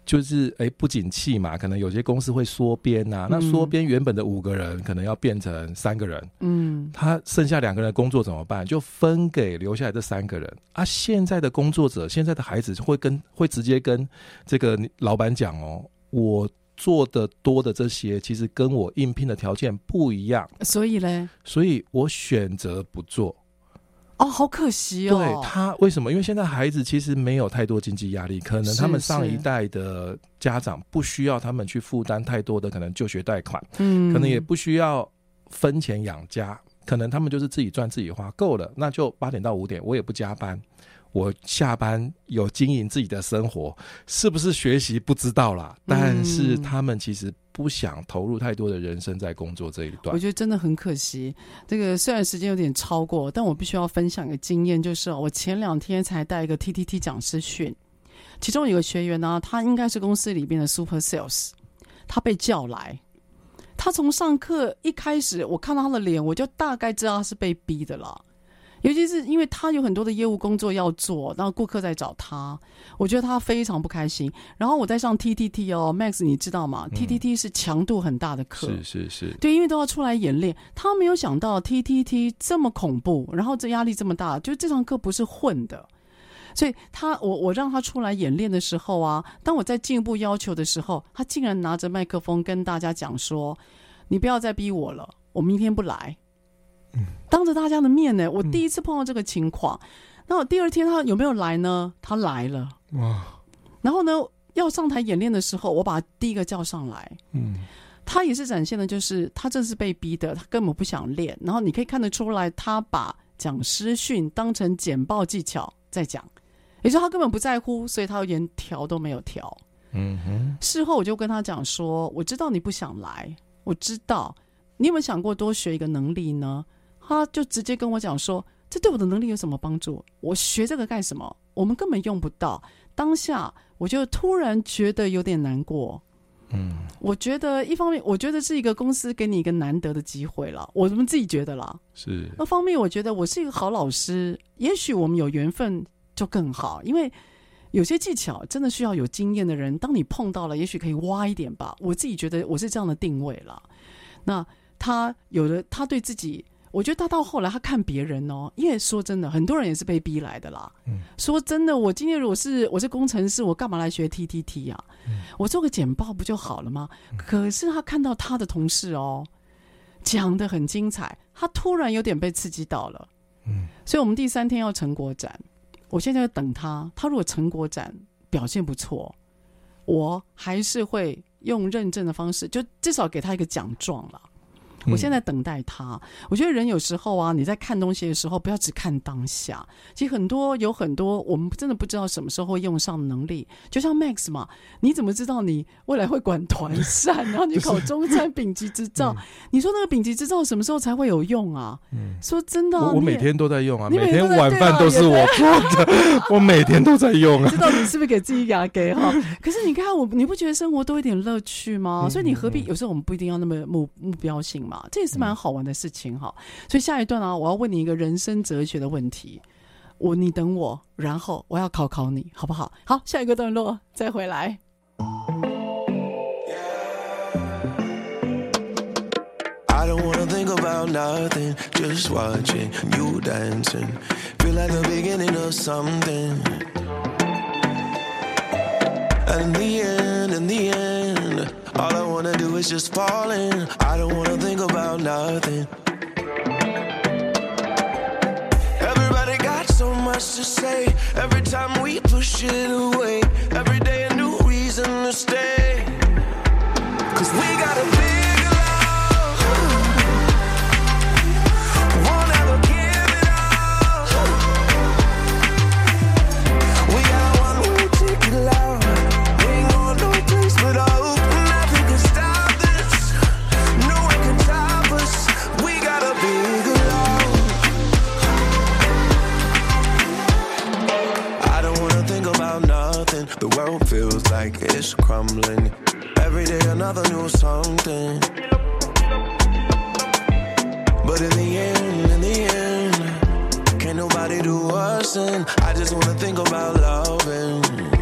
就是哎，不景气嘛，可能有些公司会缩编呐。那缩编原本的五个人，可能要变成三个人。嗯，他剩下两个人的工作怎么办？就分给留下来这三个人。啊，现在的工作者，现在的孩子会跟会直接跟这个老板讲哦，我做的多的这些，其实跟我应聘的条件不一样。所以呢，所以我选择不做。哦，好可惜哦。对他为什么？因为现在孩子其实没有太多经济压力，可能他们上一代的家长不需要他们去负担太多的可能就学贷款，嗯，可能也不需要分钱养家，可能他们就是自己赚自己花够了，那就八点到五点，我也不加班，我下班有经营自己的生活，是不是学习不知道啦，但是他们其实。不想投入太多的人生在工作这一段，我觉得真的很可惜。这个虽然时间有点超过，但我必须要分享一个经验，就是我前两天才带一个 TTT 讲师训，其中有个学员呢，他应该是公司里面的 Super Sales，他被叫来，他从上课一开始，我看到他的脸，我就大概知道他是被逼的了。尤其是因为他有很多的业务工作要做，然后顾客在找他，我觉得他非常不开心。然后我在上 TTT 哦，Max，你知道吗？嗯，TTT 是强度很大的课，是是是，对，因为都要出来演练。他没有想到 TTT 这么恐怖，然后这压力这么大，就这堂课不是混的。所以他，我我让他出来演练的时候啊，当我在进一步要求的时候，他竟然拿着麦克风跟大家讲说：“你不要再逼我了，我明天不来。”当着大家的面呢，我第一次碰到这个情况。那、嗯、我第二天他有没有来呢？他来了。哇！然后呢，要上台演练的时候，我把第一个叫上来。嗯，他也是展现的，就是他这是被逼的，他根本不想练。然后你可以看得出来，他把讲师训当成简报技巧在讲，也就是他根本不在乎，所以他连调都没有调。嗯哼。事后我就跟他讲说：“我知道你不想来，我知道。你有没有想过多学一个能力呢？”他就直接跟我讲说：“这对我的能力有什么帮助？我学这个干什么？我们根本用不到。”当下我就突然觉得有点难过。嗯，我觉得一方面，我觉得是一个公司给你一个难得的机会了，我们自己觉得啦。是。那方面，我觉得我是一个好老师，也许我们有缘分就更好，因为有些技巧真的需要有经验的人，当你碰到了，也许可以挖一点吧。我自己觉得我是这样的定位了。那他有的，他对自己。我觉得他到后来他看别人哦，因为说真的，很多人也是被逼来的啦。嗯，说真的，我今天如果是我是工程师，我干嘛来学 TTT 呀、啊？嗯，我做个简报不就好了吗？可是他看到他的同事哦，讲的很精彩，他突然有点被刺激到了。嗯，所以我们第三天要成果展，我现在要等他。他如果成果展表现不错，我还是会用认证的方式，就至少给他一个奖状了。我现在等待他。我觉得人有时候啊，你在看东西的时候，不要只看当下。其实很多有很多，我们真的不知道什么时候会用上能力。就像 Max 嘛，你怎么知道你未来会管团扇，然后你考中餐丙级执照？你说那个丙级执照什么时候才会有用啊？嗯，说真的，我每天都在用啊，每天晚饭都是我做的，<laughs> 我每天都在用啊。知道你是不是给自己牙给哈？可是你看我，你不觉得生活多一点乐趣吗？所以你何必有时候我们不一定要那么目目标性嘛？这也是蛮好玩的事情哈，所以下一段啊，我要问你一个人生哲学的问题，我你等我，然后我要考考你，好不好？好，下一个段落再回来。All I wanna do is just fall in. I don't wanna think about nothing. Everybody got so much to say. Every time we push it away. Every day a new reason to stay. Cause we got feels like it's crumbling. Every day another new something. But in the end, in the end, can't nobody do us in. I just wanna think about loving.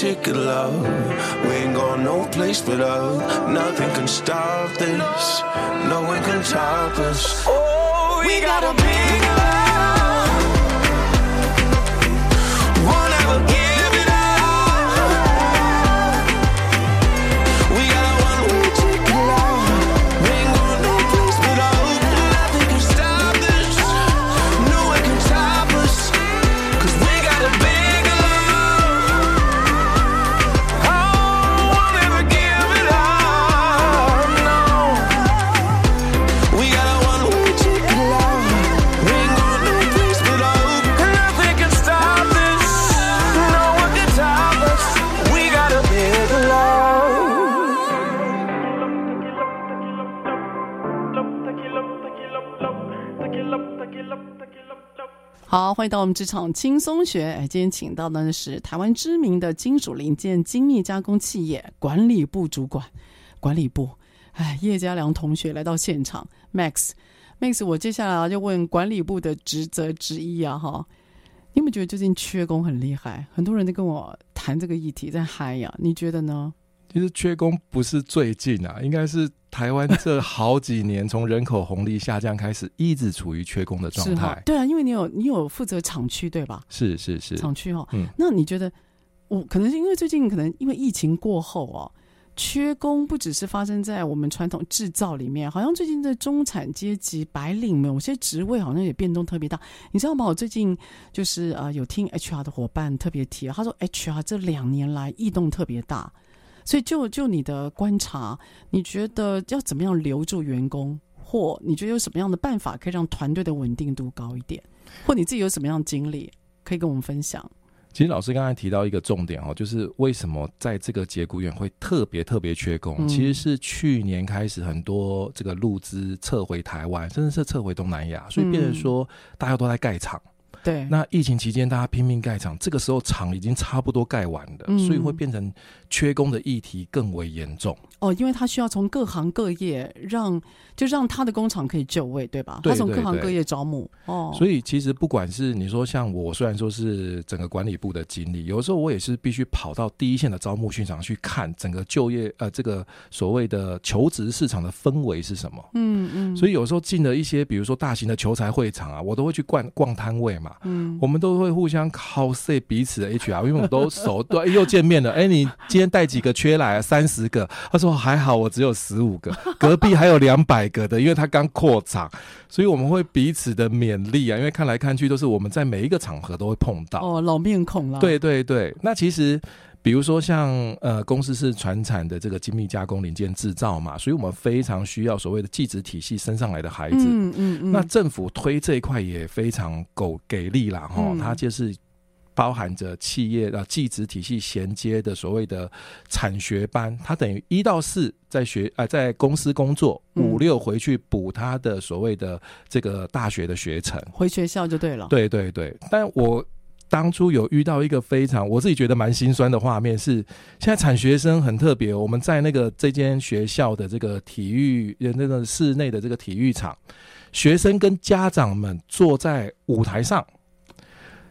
Ticket, love. We ain't going no place but up. Nothing can stop this. No one can stop us. Oh, we got a big 好，欢迎到我们职场轻松学。哎，今天请到的是台湾知名的金属零件精密加工企业管理部主管，管理部。哎，叶家良同学来到现场，Max，Max，我接下来就问管理部的职责之一啊，哈，你有没有觉得最近缺工很厉害？很多人都跟我谈这个议题，在嗨呀，你觉得呢？其实缺工不是最近啊，应该是台湾这好几年从人口红利下降开始，一直处于缺工的状态。对啊，因为你有你有负责厂区对吧？是是是，厂区哦。嗯，那你觉得我可能是因为最近可能因为疫情过后哦，缺工不只是发生在我们传统制造里面，好像最近在中产阶级白领们，有些职位好像也变动特别大。你知道吗？我最近就是呃有听 HR 的伙伴特别提，他说 HR 这两年来异动特别大。所以就，就就你的观察，你觉得要怎么样留住员工，或你觉得有什么样的办法可以让团队的稳定度高一点，或你自己有什么样的经历可以跟我们分享？其实老师刚才提到一个重点哦，就是为什么在这个节骨眼会特别特别缺工？嗯其实是去年开始很多这个路资撤回台湾，甚至是撤回东南亚，所以变成说大家都在盖厂。对，那疫情期间大家拼命盖厂，这个时候厂已经差不多盖完了，嗯所以会变成缺工的议题更为严重。哦，因为他需要从各行各业让就让他的工厂可以就位，对吧？对他从各行各业招募哦，所以其实不管是你说像我，虽然说是整个管理部的经理，有时候我也是必须跑到第一线的招募现场去看整个就业呃这个所谓的求职市场的氛围是什么。嗯嗯，所以有时候进了一些比如说大型的求才会场啊，我都会去逛逛摊位嘛。嗯，我们都会互相 cos 彼此的 HR，因为我们都熟，对，又见面了。哎、欸，你今天带几个缺来啊？三十个。他说还好，我只有十五个，隔壁还有两百个的，因为他刚扩厂，所以我们会彼此的勉励啊。因为看来看去都是我们在每一个场合都会碰到。哦，老面孔了。对对对，那其实比如说像呃公司是传产的这个精密加工零件制造嘛，所以我们非常需要所谓的技职体系升上来的孩子。嗯嗯嗯。那政府推这一块也非常够给力啦，哈、嗯，它就是。包含着企业啊，技职体系衔接的所谓的产学班，他等于一到四在学啊、呃，在公司工作，五六回去补他的所谓的这个大学的学程，回学校就对了。对对对，但我当初有遇到一个非常我自己觉得蛮心酸的画面，是现在产学生很特别，我们在那个这间学校的这个体育那个室内的这个体育场，学生跟家长们坐在舞台上。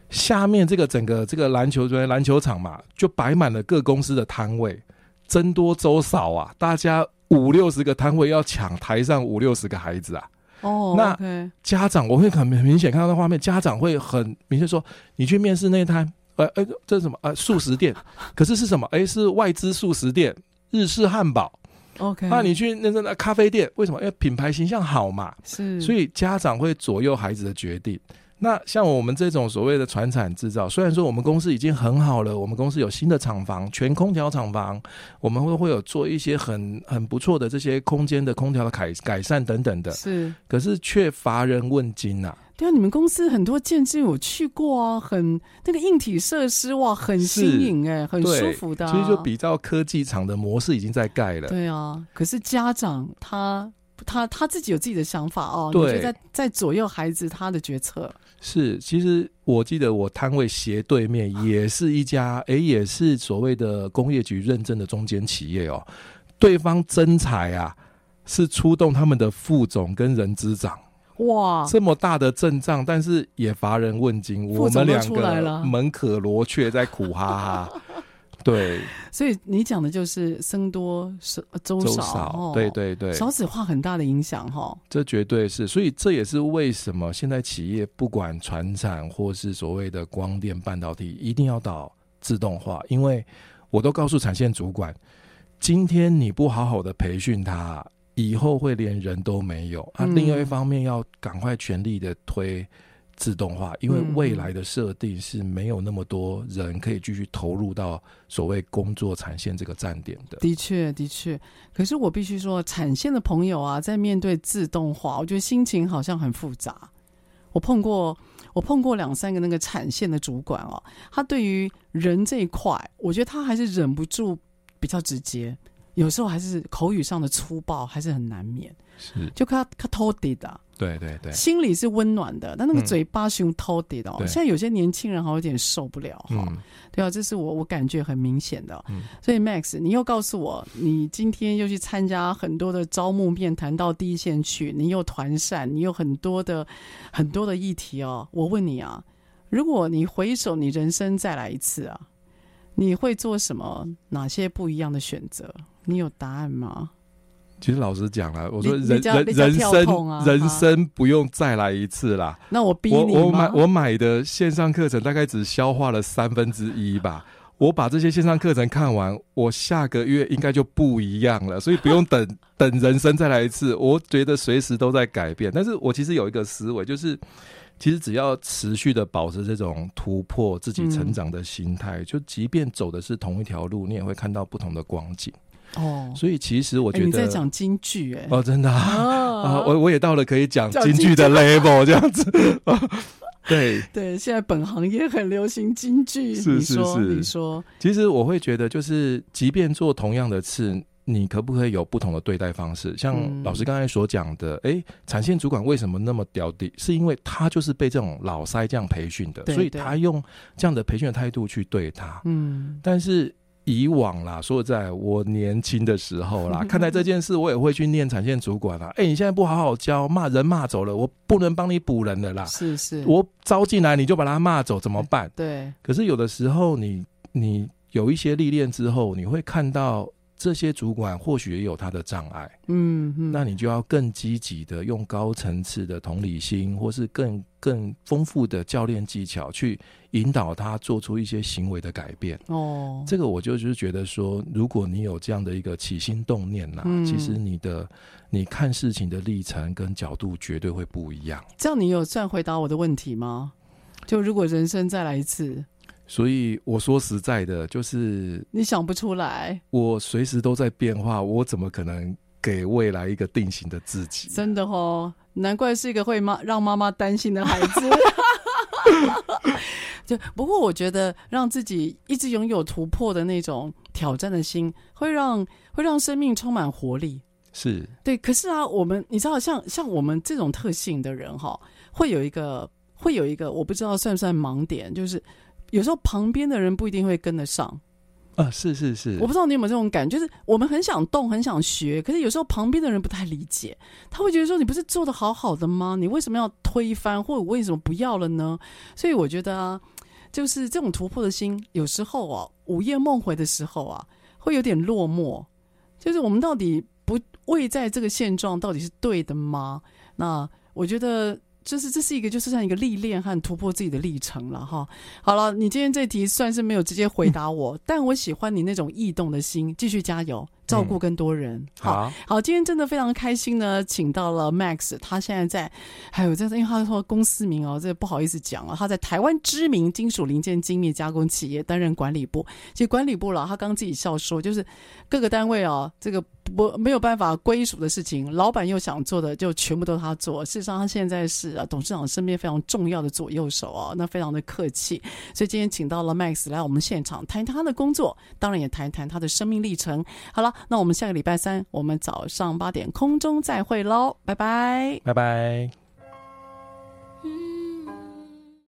下面这个整个这个篮球队篮球场嘛，就摆满了各公司的摊位，僧多粥少啊，大家五六十个摊位要抢台上五六十个孩子啊。哦，那家长我会很明显看到那画面，家长会很明确说，你去面试那摊，呃呃，这是什么？呃，素食店，<laughs> 可是是什么？哎，是外资素食店，日式汉堡。OK，那你去那那咖啡店，为什么？因为品牌形象好嘛。是，所以家长会左右孩子的决定。那像我们这种所谓的船产制造，虽然说我们公司已经很好了，我们公司有新的厂房，全空调厂房，我们会会有做一些很很不错的这些空间的空调的改改善等等的，是，可是却乏人问津呐、啊。对啊，你们公司很多建筑我去过啊，很那个硬体设施哇，很新颖哎，很舒服的、啊。其实就比较科技厂的模式已经在盖了。对啊，可是家长他他他自己有自己的想法哦，对，你就在在左右孩子他的决策。是，其实我记得我摊位斜对面也是一家，哎、欸，也是所谓的工业局认证的中间企业哦。对方征才啊，是出动他们的副总跟人资长，哇，这么大的阵仗，但是也乏人问津。我们两个门可罗雀，在苦哈哈。<laughs> 对，<laughs> 所以你讲的就是僧多粥少，少，对对对，少子化很大的影响哈。这绝对是，所以这也是为什么现在企业不管传产或是所谓的光电半导体，一定要导自动化，因为我都告诉产线主管，今天你不好好的培训他，以后会连人都没有。啊，另外一方面要赶快全力的推。自动化，因为未来的设定是没有那么多人可以继续投入到所谓工作产线这个站点的。的确，的确。可是我必须说，产线的朋友啊，在面对自动化，我觉得心情好像很复杂。我碰过，我碰过两三个那个产线的主管哦，他对于人这一块，我觉得他还是忍不住比较直接，有时候还是口语上的粗暴，还是很难免。是，就他他偷地的，对对对，心里是温暖的，但那个嘴巴是用偷地的哦。现在有些年轻人好像有点受不了哈、嗯，对啊，这是我我感觉很明显的、嗯。所以 Max，你又告诉我，你今天又去参加很多的招募面谈，到第一线去，你又团扇，你有很多的很多的议题哦。我问你啊，如果你回首你人生再来一次啊，你会做什么？哪些不一样的选择？你有答案吗？其实老实讲了，我说人人人生、啊、人生不用再来一次啦。那我逼你我我买我买的线上课程大概只消化了三分之一吧。我把这些线上课程看完，我下个月应该就不一样了。所以不用 <laughs> 等等人生再来一次，我觉得随时都在改变。但是我其实有一个思维，就是其实只要持续的保持这种突破自己成长的心态，嗯、就即便走的是同一条路，你也会看到不同的光景。哦，所以其实我觉得、欸、你在讲京剧哎，哦，真的啊，哦、啊我我也到了可以讲京剧的 level 这样子。<laughs> 对对，现在本行业很流行京剧，是是是，你说，其实我会觉得，就是即便做同样的事，你可不可以有不同的对待方式？像老师刚才所讲的，哎、嗯，产线主管为什么那么屌的？是因为他就是被这种老塞这样培训的，所以他用这样的培训的态度去对他。嗯，但是。以往啦，说在我年轻的时候啦，<laughs> 看待这件事，我也会去念产线主管啦。哎、欸，你现在不好好教，骂人骂走了，我不能帮你补人的啦。是是，我招进来你就把他骂走，怎么办？对。可是有的时候你，你你有一些历练之后，你会看到。这些主管或许也有他的障碍，嗯，嗯，那你就要更积极的用高层次的同理心，或是更更丰富的教练技巧去引导他做出一些行为的改变。哦，这个我就是觉得说，如果你有这样的一个起心动念呐、啊嗯，其实你的你看事情的历程跟角度绝对会不一样。这样你有算回答我的问题吗？就如果人生再来一次？所以我说实在的，就是你想不出来，我随时都在变化，我怎么可能给未来一个定型的自己？真的哦，难怪是一个会妈让妈妈担心的孩子。<laughs> 就不过，我觉得让自己一直拥有突破的那种挑战的心，会让会让生命充满活力。是对，可是啊，我们你知道，像像我们这种特性的人哈，会有一个会有一个，我不知道算不算盲点，就是。有时候旁边的人不一定会跟得上，啊，是是是，我不知道你有没有这种感觉，就是我们很想动，很想学，可是有时候旁边的人不太理解，他会觉得说，你不是做的好好的吗？你为什么要推翻，或者为什么不要了呢？所以我觉得啊，就是这种突破的心，有时候啊，午夜梦回的时候啊，会有点落寞，就是我们到底不位在这个现状，到底是对的吗？那我觉得。就是这是一个，就是像一个历练和突破自己的历程了哈。好了，你今天这题算是没有直接回答我，嗯、<laughs> 但我喜欢你那种异动的心，继续加油。照顾更多人，嗯、好好，好，今天真的非常开心呢，请到了 Max，他现在在，还有这，因为他说公司名哦，这不好意思讲啊，他在台湾知名金属零件精密加工企业担任管理部，其实管理部了，他刚自己笑说，就是各个单位哦，这个不没有办法归属的事情，老板又想做的，就全部都他做。事实上，他现在是啊，董事长身边非常重要的左右手哦，那非常的客气，所以今天请到了 Max 来我们现场谈谈他的工作，当然也谈一谈他的生命历程。好了。那我们下个礼拜三，我们早上八点空中再会喽，拜拜，拜拜。